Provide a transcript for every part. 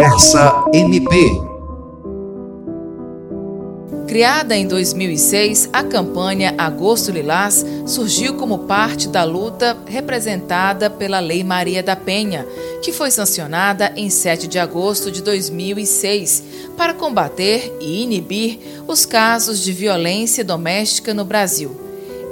Conversa MP. Criada em 2006, a campanha Agosto Lilás surgiu como parte da luta representada pela Lei Maria da Penha, que foi sancionada em 7 de agosto de 2006 para combater e inibir os casos de violência doméstica no Brasil.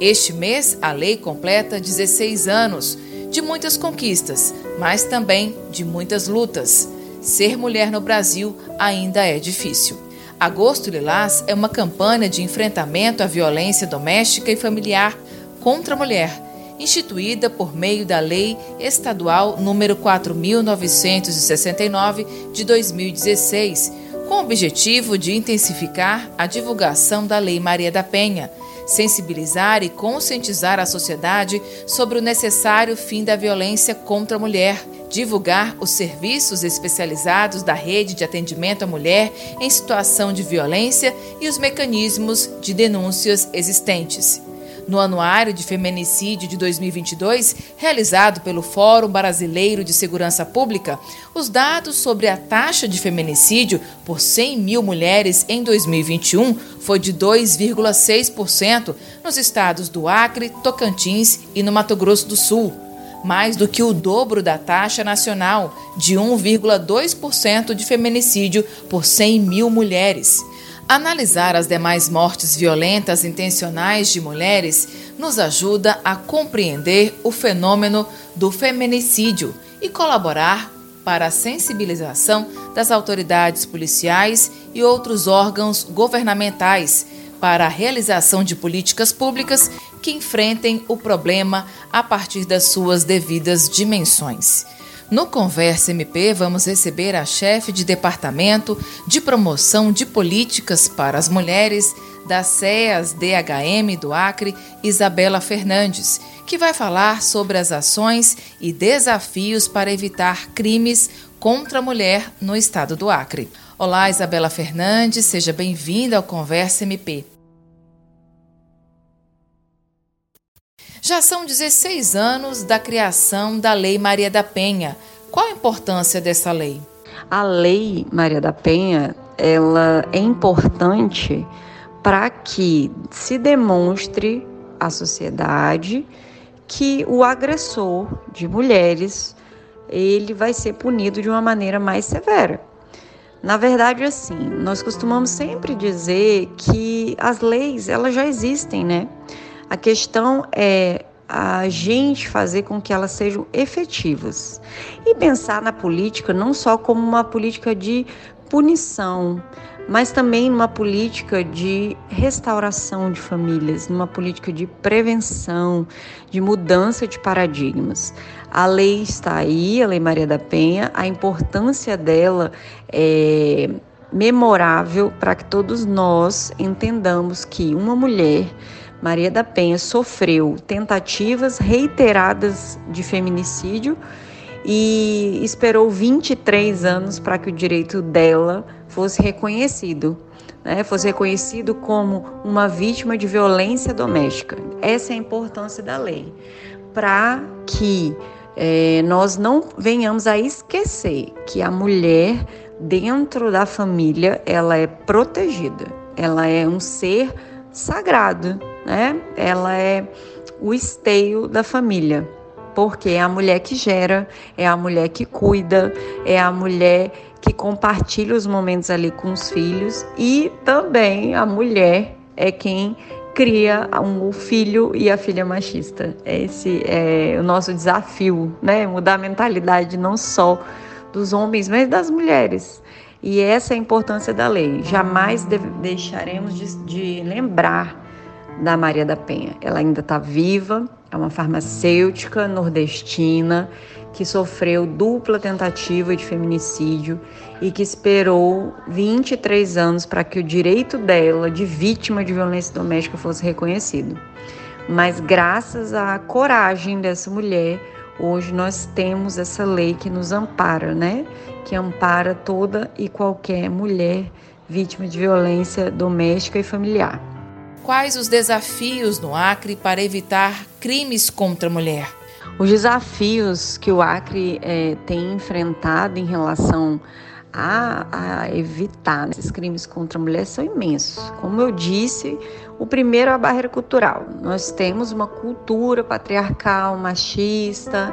Este mês, a lei completa 16 anos, de muitas conquistas, mas também de muitas lutas. Ser mulher no Brasil ainda é difícil. Agosto Lilás é uma campanha de enfrentamento à violência doméstica e familiar contra a mulher, instituída por meio da Lei Estadual número 4969 de 2016, com o objetivo de intensificar a divulgação da Lei Maria da Penha, sensibilizar e conscientizar a sociedade sobre o necessário fim da violência contra a mulher divulgar os serviços especializados da rede de atendimento à mulher em situação de violência e os mecanismos de denúncias existentes. No Anuário de Feminicídio de 2022, realizado pelo Fórum Brasileiro de Segurança Pública, os dados sobre a taxa de feminicídio por 100 mil mulheres em 2021 foi de 2,6% nos estados do Acre, Tocantins e no Mato Grosso do Sul mais do que o dobro da taxa nacional, de 1,2% de feminicídio por 100 mil mulheres. Analisar as demais mortes violentas intencionais de mulheres nos ajuda a compreender o fenômeno do feminicídio e colaborar para a sensibilização das autoridades policiais e outros órgãos governamentais para a realização de políticas públicas que enfrentem o problema a partir das suas devidas dimensões. No Conversa MP, vamos receber a chefe de Departamento de Promoção de Políticas para as Mulheres da CEAS DHM do Acre, Isabela Fernandes, que vai falar sobre as ações e desafios para evitar crimes contra a mulher no estado do Acre. Olá, Isabela Fernandes, seja bem-vinda ao Conversa MP. Já são 16 anos da criação da Lei Maria da Penha. Qual a importância dessa lei? A Lei Maria da Penha, ela é importante para que se demonstre à sociedade que o agressor de mulheres ele vai ser punido de uma maneira mais severa. Na verdade, assim, nós costumamos sempre dizer que as leis elas já existem, né? A questão é a gente fazer com que elas sejam efetivas e pensar na política não só como uma política de punição, mas também numa política de restauração de famílias, numa política de prevenção, de mudança de paradigmas. A lei está aí, a Lei Maria da Penha, a importância dela é memorável para que todos nós entendamos que uma mulher, Maria da Penha, sofreu tentativas reiteradas de feminicídio e esperou 23 anos para que o direito dela fosse reconhecido, né? fosse reconhecido como uma vítima de violência doméstica. Essa é a importância da lei, para que é, nós não venhamos a esquecer que a mulher dentro da família ela é protegida, ela é um ser sagrado, né? Ela é o esteio da família porque é a mulher que gera, é a mulher que cuida, é a mulher que compartilha os momentos ali com os filhos e também a mulher é quem cria um, o filho e a filha machista. Esse é o nosso desafio, né? Mudar a mentalidade não só dos homens, mas das mulheres. E essa é a importância da lei. Jamais deixaremos de, de lembrar da Maria da Penha. Ela ainda está viva, é uma farmacêutica nordestina que sofreu dupla tentativa de feminicídio e que esperou 23 anos para que o direito dela de vítima de violência doméstica fosse reconhecido. Mas graças à coragem dessa mulher, hoje nós temos essa lei que nos ampara, né? Que ampara toda e qualquer mulher vítima de violência doméstica e familiar quais os desafios no Acre para evitar crimes contra a mulher? Os desafios que o Acre é, tem enfrentado em relação a, a evitar. Esses crimes contra a mulher são imensos. Como eu disse, o primeiro é a barreira cultural. Nós temos uma cultura patriarcal, machista,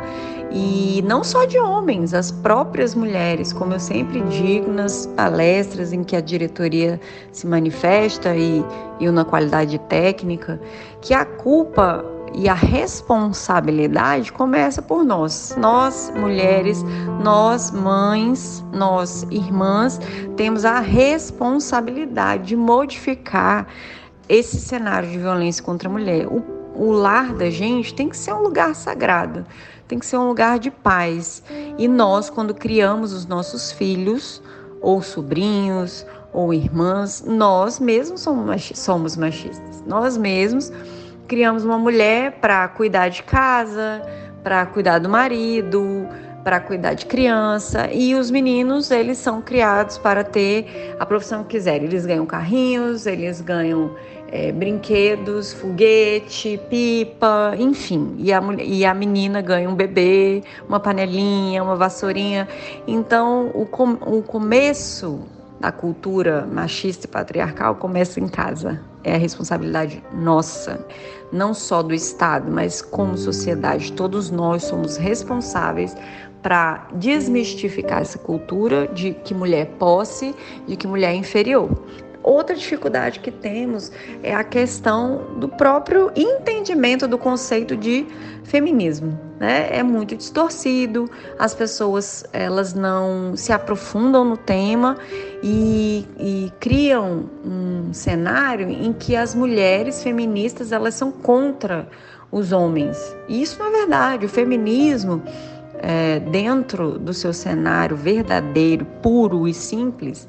e não só de homens, as próprias mulheres, como eu sempre digo nas palestras em que a diretoria se manifesta e eu na qualidade técnica, que a culpa e a responsabilidade começa por nós. Nós, mulheres, nós, mães, nós, irmãs, temos a responsabilidade de modificar esse cenário de violência contra a mulher. O, o lar da gente tem que ser um lugar sagrado, tem que ser um lugar de paz. E nós, quando criamos os nossos filhos, ou sobrinhos, ou irmãs, nós mesmos somos machistas. Nós mesmos criamos uma mulher para cuidar de casa, para cuidar do marido, para cuidar de criança e os meninos eles são criados para ter a profissão que quiserem. Eles ganham carrinhos, eles ganham é, brinquedos, foguete, pipa, enfim. E a, e a menina ganha um bebê, uma panelinha, uma vassourinha. Então o, com, o começo da cultura machista e patriarcal começa em casa. É a responsabilidade nossa, não só do Estado, mas como sociedade. Todos nós somos responsáveis para desmistificar essa cultura de que mulher é posse, de que mulher é inferior. Outra dificuldade que temos é a questão do próprio entendimento do conceito de feminismo. Né? É muito distorcido, as pessoas elas não se aprofundam no tema e, e criam um cenário em que as mulheres feministas elas são contra os homens. E isso não é verdade. O feminismo é, dentro do seu cenário verdadeiro, puro e simples,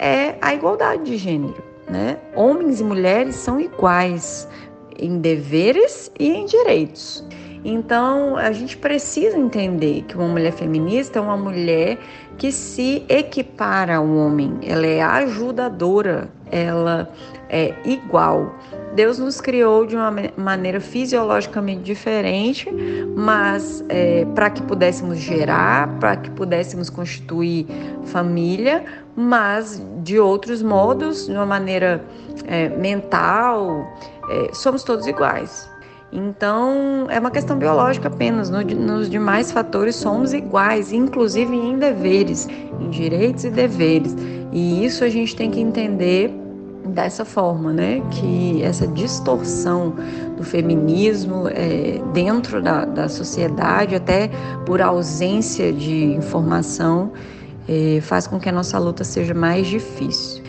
é a igualdade de gênero. Né? Homens e mulheres são iguais em deveres e em direitos. Então, a gente precisa entender que uma mulher feminista é uma mulher que se equipara ao homem, ela é ajudadora, ela é igual. Deus nos criou de uma maneira fisiologicamente diferente, mas é, para que pudéssemos gerar, para que pudéssemos constituir família, mas de outros modos, de uma maneira é, mental, é, somos todos iguais. Então, é uma questão biológica apenas. No, nos demais fatores, somos iguais, inclusive em deveres, em direitos e deveres. E isso a gente tem que entender dessa forma, né? Que essa distorção do feminismo é, dentro da, da sociedade, até por ausência de informação, é, faz com que a nossa luta seja mais difícil.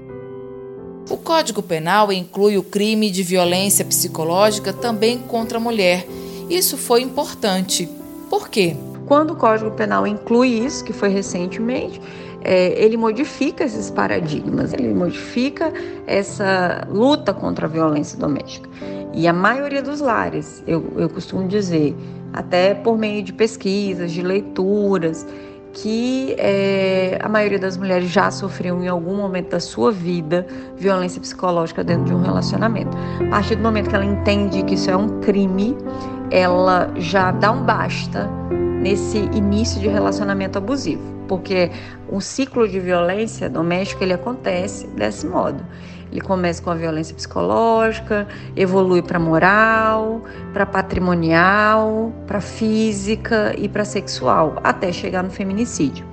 O Código Penal inclui o crime de violência psicológica também contra a mulher. Isso foi importante. Por quê? Quando o Código Penal inclui isso, que foi recentemente, é, ele modifica esses paradigmas, ele modifica essa luta contra a violência doméstica. E a maioria dos lares, eu, eu costumo dizer, até por meio de pesquisas, de leituras, que é, a maioria das mulheres já sofreu em algum momento da sua vida violência psicológica dentro de um relacionamento. A partir do momento que ela entende que isso é um crime, ela já dá um basta nesse início de relacionamento abusivo, porque o ciclo de violência doméstica ele acontece desse modo. Ele começa com a violência psicológica, evolui para moral, para patrimonial, para física e para sexual, até chegar no feminicídio.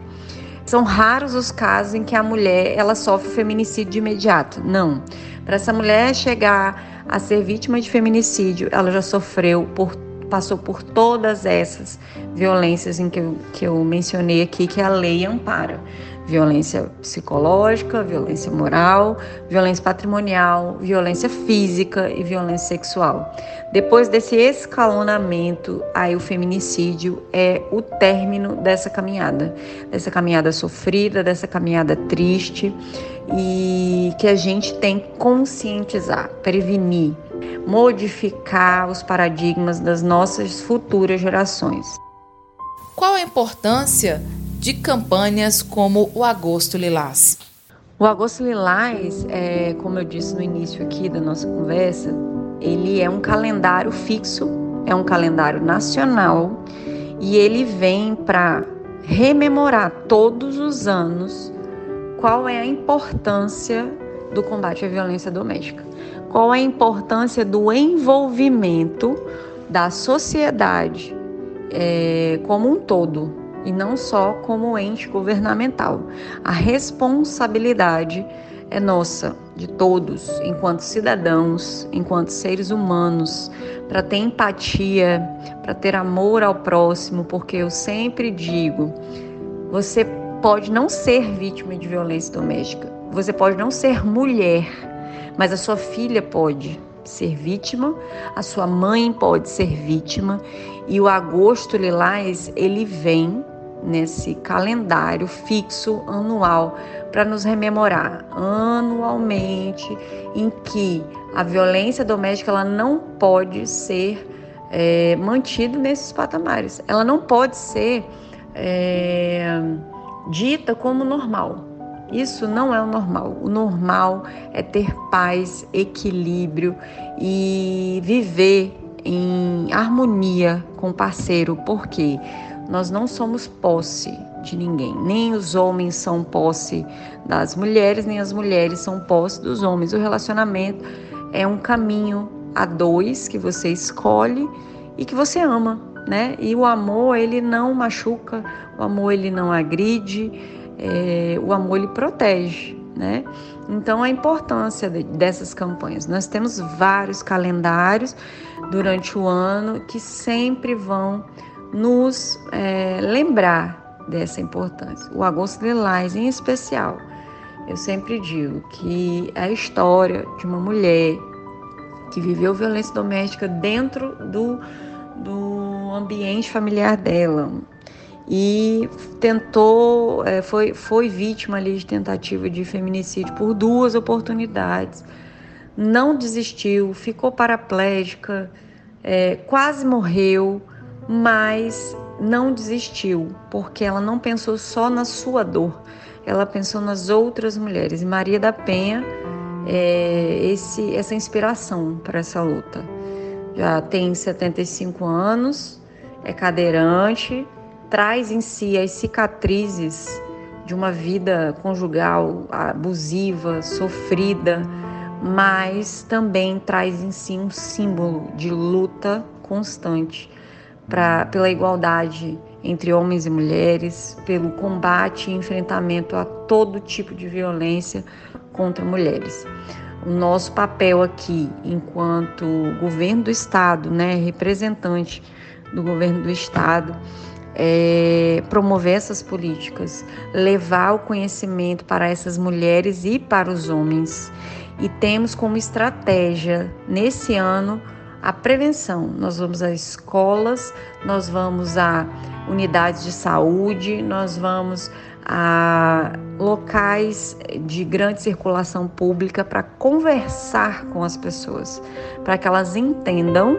São raros os casos em que a mulher ela sofre feminicídio de imediato. Não. Para essa mulher chegar a ser vítima de feminicídio, ela já sofreu por passou por todas essas violências em que eu, que eu mencionei aqui que a lei ampara. Violência psicológica, violência moral, violência patrimonial, violência física e violência sexual. Depois desse escalonamento, aí o feminicídio é o término dessa caminhada, dessa caminhada sofrida, dessa caminhada triste e que a gente tem que conscientizar, prevenir, modificar os paradigmas das nossas futuras gerações. Qual a importância de campanhas como o Agosto Lilás? O Agosto Lilás, é, como eu disse no início aqui da nossa conversa, ele é um calendário fixo, é um calendário nacional e ele vem para rememorar todos os anos qual é a importância do combate à violência doméstica? Qual a importância do envolvimento da sociedade é, como um todo e não só como ente governamental? A responsabilidade é nossa, de todos, enquanto cidadãos, enquanto seres humanos, para ter empatia, para ter amor ao próximo, porque eu sempre digo, você pode não ser vítima de violência doméstica, você pode não ser mulher, mas a sua filha pode ser vítima, a sua mãe pode ser vítima, e o agosto lilás, ele vem nesse calendário fixo anual para nos rememorar anualmente em que a violência doméstica ela não pode ser é, mantida nesses patamares, ela não pode ser é, dita como normal. Isso não é o normal. O normal é ter paz, equilíbrio e viver em harmonia com o parceiro, porque nós não somos posse de ninguém. Nem os homens são posse das mulheres, nem as mulheres são posse dos homens. O relacionamento é um caminho a dois que você escolhe e que você ama, né? E o amor ele não machuca, o amor ele não agride, é, o amor ele protege, né? Então a importância de, dessas campanhas. Nós temos vários calendários durante o ano que sempre vão nos é, lembrar dessa importância. O Agosto Lilás, em especial, eu sempre digo que a história de uma mulher que viveu violência doméstica dentro do, do ambiente familiar dela e tentou, é, foi, foi vítima ali de tentativa de feminicídio por duas oportunidades, não desistiu, ficou paraplégica, é, quase morreu mas não desistiu, porque ela não pensou só na sua dor, ela pensou nas outras mulheres. Maria da Penha é esse, essa inspiração para essa luta. Já tem 75 anos, é cadeirante, traz em si as cicatrizes de uma vida conjugal abusiva, sofrida, mas também traz em si um símbolo de luta constante pra, pela igualdade entre homens e mulheres, pelo combate e enfrentamento a todo tipo de violência contra mulheres. O nosso papel aqui, enquanto governo do Estado, né, representante do governo do Estado, é promover essas políticas, levar o conhecimento para essas mulheres e para os homens. E temos como estratégia, nesse ano, a prevenção. Nós vamos a escolas, nós vamos a unidades de saúde, nós vamos a locais de grande circulação pública para conversar com as pessoas, para que elas entendam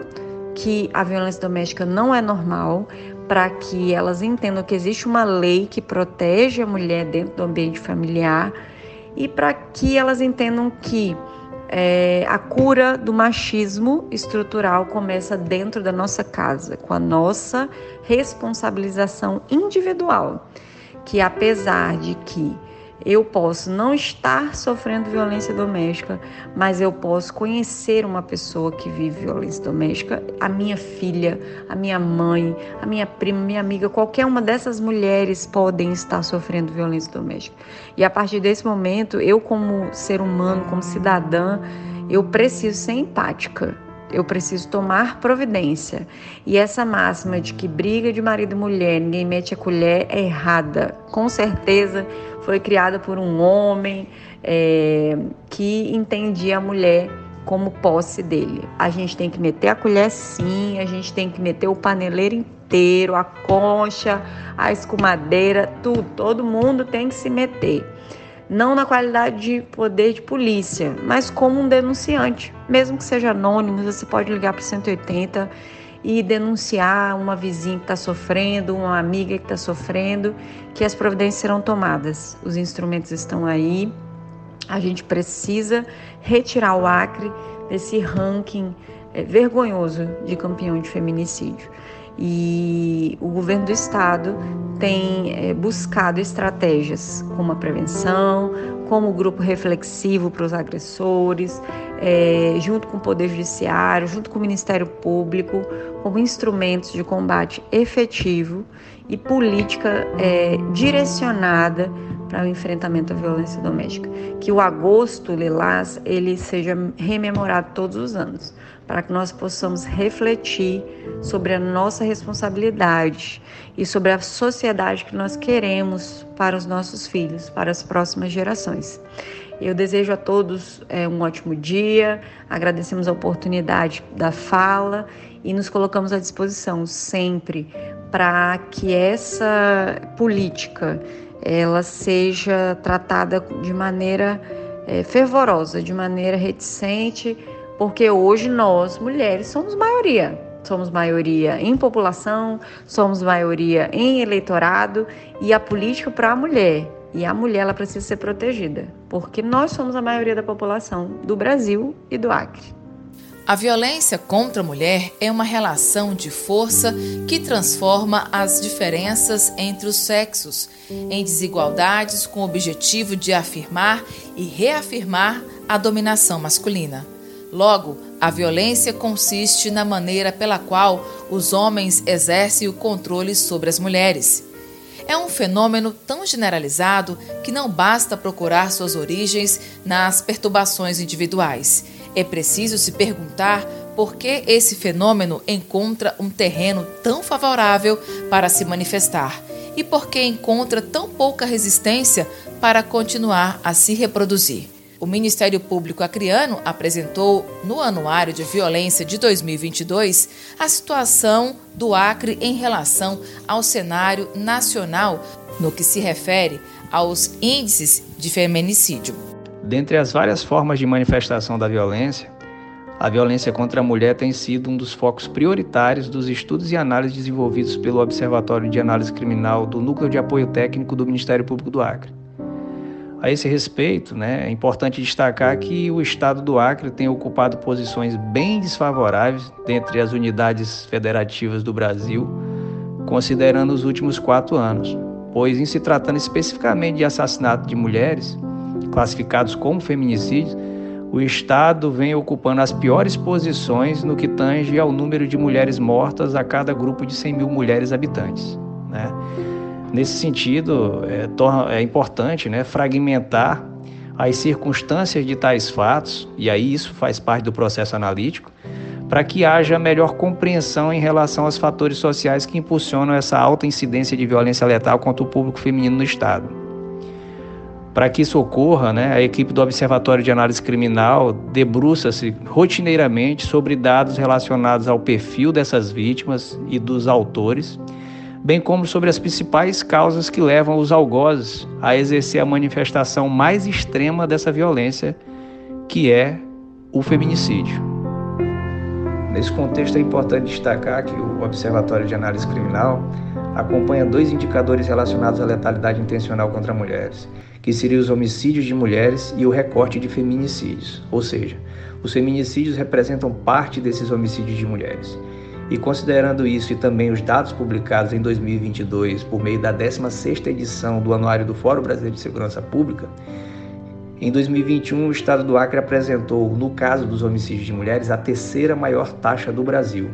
que a violência doméstica não é normal, para que elas entendam que existe uma lei que protege a mulher dentro do ambiente familiar e para que elas entendam que é, a cura do machismo estrutural começa dentro da nossa casa, com a nossa responsabilização individual, que apesar de que eu posso não estar sofrendo violência doméstica, mas eu posso conhecer uma pessoa que vive violência doméstica, a minha filha, a minha mãe, a minha prima, minha amiga, qualquer uma dessas mulheres podem estar sofrendo violência doméstica. E a partir desse momento, eu como ser humano, como cidadã, eu preciso ser empática eu preciso tomar providência. E essa máxima de que briga de marido e mulher, ninguém mete a colher, é errada. Com certeza foi criada por um homem é, que entendia a mulher como posse dele. A gente tem que meter a colher sim, a gente tem que meter o paneleiro inteiro, a concha, a escumadeira, tudo. Todo mundo tem que se meter não na qualidade de poder de polícia, mas como um denunciante. Mesmo que seja anônimo, você pode ligar para o 180 e denunciar uma vizinha que está sofrendo, uma amiga que está sofrendo, que as providências serão tomadas. Os instrumentos estão aí. A gente precisa retirar o Acre desse ranking é, vergonhoso de campeão de feminicídio. E o governo do estado tem é, buscado estratégias como a prevenção, como o grupo reflexivo para os agressores, é, junto com o Poder Judiciário, junto com o Ministério Público, como instrumentos de combate efetivo e política é, direcionada para o enfrentamento à violência doméstica. Que o agosto lilás ele seja rememorado todos os anos, para que nós possamos refletir sobre a nossa responsabilidade e sobre a sociedade que nós queremos para os nossos filhos, para as próximas gerações. Eu desejo a todos é, um ótimo dia, agradecemos a oportunidade da fala e nos colocamos à disposição sempre para que essa política ela seja tratada de maneira é, fervorosa, de maneira reticente, porque hoje nós, mulheres, somos maioria. Somos maioria em população, somos maioria em eleitorado e a política para a mulher. E a mulher ela precisa ser protegida, porque nós somos a maioria da população do Brasil e do Acre. A violência contra a mulher é uma relação de força que transforma as diferenças entre os sexos em desigualdades com o objetivo de afirmar e reafirmar a dominação masculina. Logo, a violência consiste na maneira pela qual os homens exercem o controle sobre as mulheres. É um fenômeno tão generalizado que não basta procurar suas origens nas perturbações individuais é preciso se perguntar por que esse fenômeno encontra um terreno tão favorável para se manifestar e por que encontra tão pouca resistência para continuar a se reproduzir. O Ministério Público Acreano apresentou no Anuário de Violência de 2022 a situação do Acre em relação ao cenário nacional no que se refere aos índices de feminicídio. Dentre as várias formas de manifestação da violência, a violência contra a mulher tem sido um dos focos prioritários dos estudos e análises desenvolvidos pelo Observatório de Análise Criminal do Núcleo de Apoio Técnico do Ministério Público do Acre. A esse respeito, né, é importante destacar que o Estado do Acre tem ocupado posições bem desfavoráveis dentre as unidades federativas do Brasil, considerando os últimos quatro anos, pois, em se tratando especificamente de assassinato de mulheres, classificados como feminicídios, o Estado vem ocupando as piores posições no que tange ao número de mulheres mortas a cada grupo de 100 mil mulheres habitantes. Né? Nesse sentido, é, é importante né, fragmentar as circunstâncias de tais fatos, e aí isso faz parte do processo analítico, para que haja melhor compreensão em relação aos fatores sociais que impulsionam essa alta incidência de violência letal contra o público feminino no Estado. Para que isso ocorra, né, a equipe do Observatório de Análise Criminal debruça-se rotineiramente sobre dados relacionados ao perfil dessas vítimas e dos autores, bem como sobre as principais causas que levam os algozes a exercer a manifestação mais extrema dessa violência, que é o feminicídio. Nesse contexto é importante destacar que o Observatório de Análise Criminal acompanha dois indicadores relacionados à letalidade intencional contra mulheres que seriam os homicídios de mulheres e o recorte de feminicídios, ou seja, os feminicídios representam parte desses homicídios de mulheres. E considerando isso e também os dados publicados em 2022 por meio da 16ª edição do Anuário do Fórum Brasileiro de Segurança Pública, em 2021 o estado do Acre apresentou, no caso dos homicídios de mulheres, a terceira maior taxa do Brasil,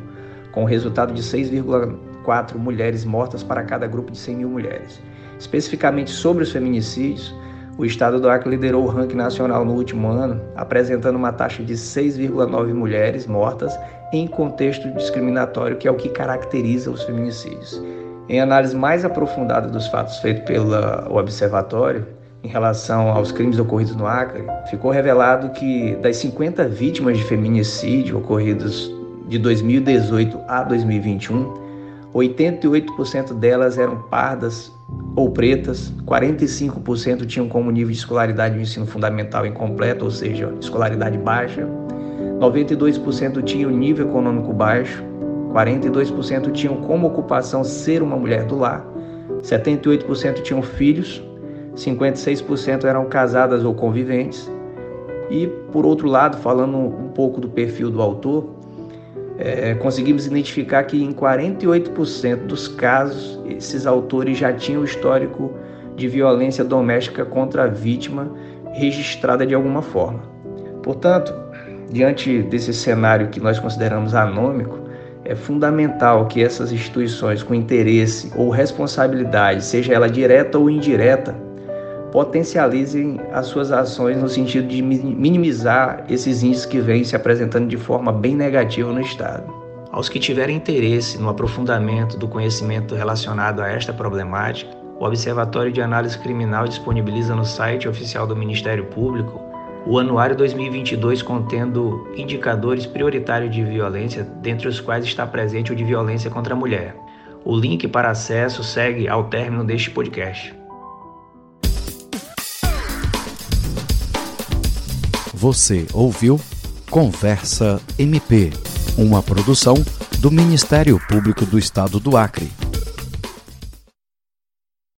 com o resultado de 6,4 mulheres mortas para cada grupo de 100 mil mulheres. Especificamente sobre os feminicídios, o estado do Acre liderou o ranking nacional no último ano, apresentando uma taxa de 6,9 mulheres mortas em contexto discriminatório, que é o que caracteriza os feminicídios. Em análise mais aprofundada dos fatos feitos pelo observatório, em relação aos crimes ocorridos no Acre, ficou revelado que das 50 vítimas de feminicídio ocorridos de 2018 a 2021, 88% delas eram pardas ou pretas, 45% tinham como nível de escolaridade o ensino fundamental incompleto, ou seja, escolaridade baixa, 92% tinham nível econômico baixo, 42% tinham como ocupação ser uma mulher do lar, 78% tinham filhos, 56% eram casadas ou conviventes. E, por outro lado, falando um pouco do perfil do autor, é, conseguimos identificar que em 48% dos casos esses autores já tinham histórico de violência doméstica contra a vítima registrada de alguma forma. Portanto, diante desse cenário que nós consideramos anômico, é fundamental que essas instituições com interesse ou responsabilidade, seja ela direta ou indireta, potencializem as suas ações no sentido de minimizar esses índices que vêm se apresentando de forma bem negativa no Estado. Aos que tiverem interesse no aprofundamento do conhecimento relacionado a esta problemática, o Observatório de Análise Criminal disponibiliza no site oficial do Ministério Público o Anuário 2022 contendo indicadores prioritários de violência, dentre os quais está presente o de violência contra a mulher. O link para acesso segue ao término deste podcast. Você ouviu Conversa MP, uma produção do Ministério Público do Estado do Acre.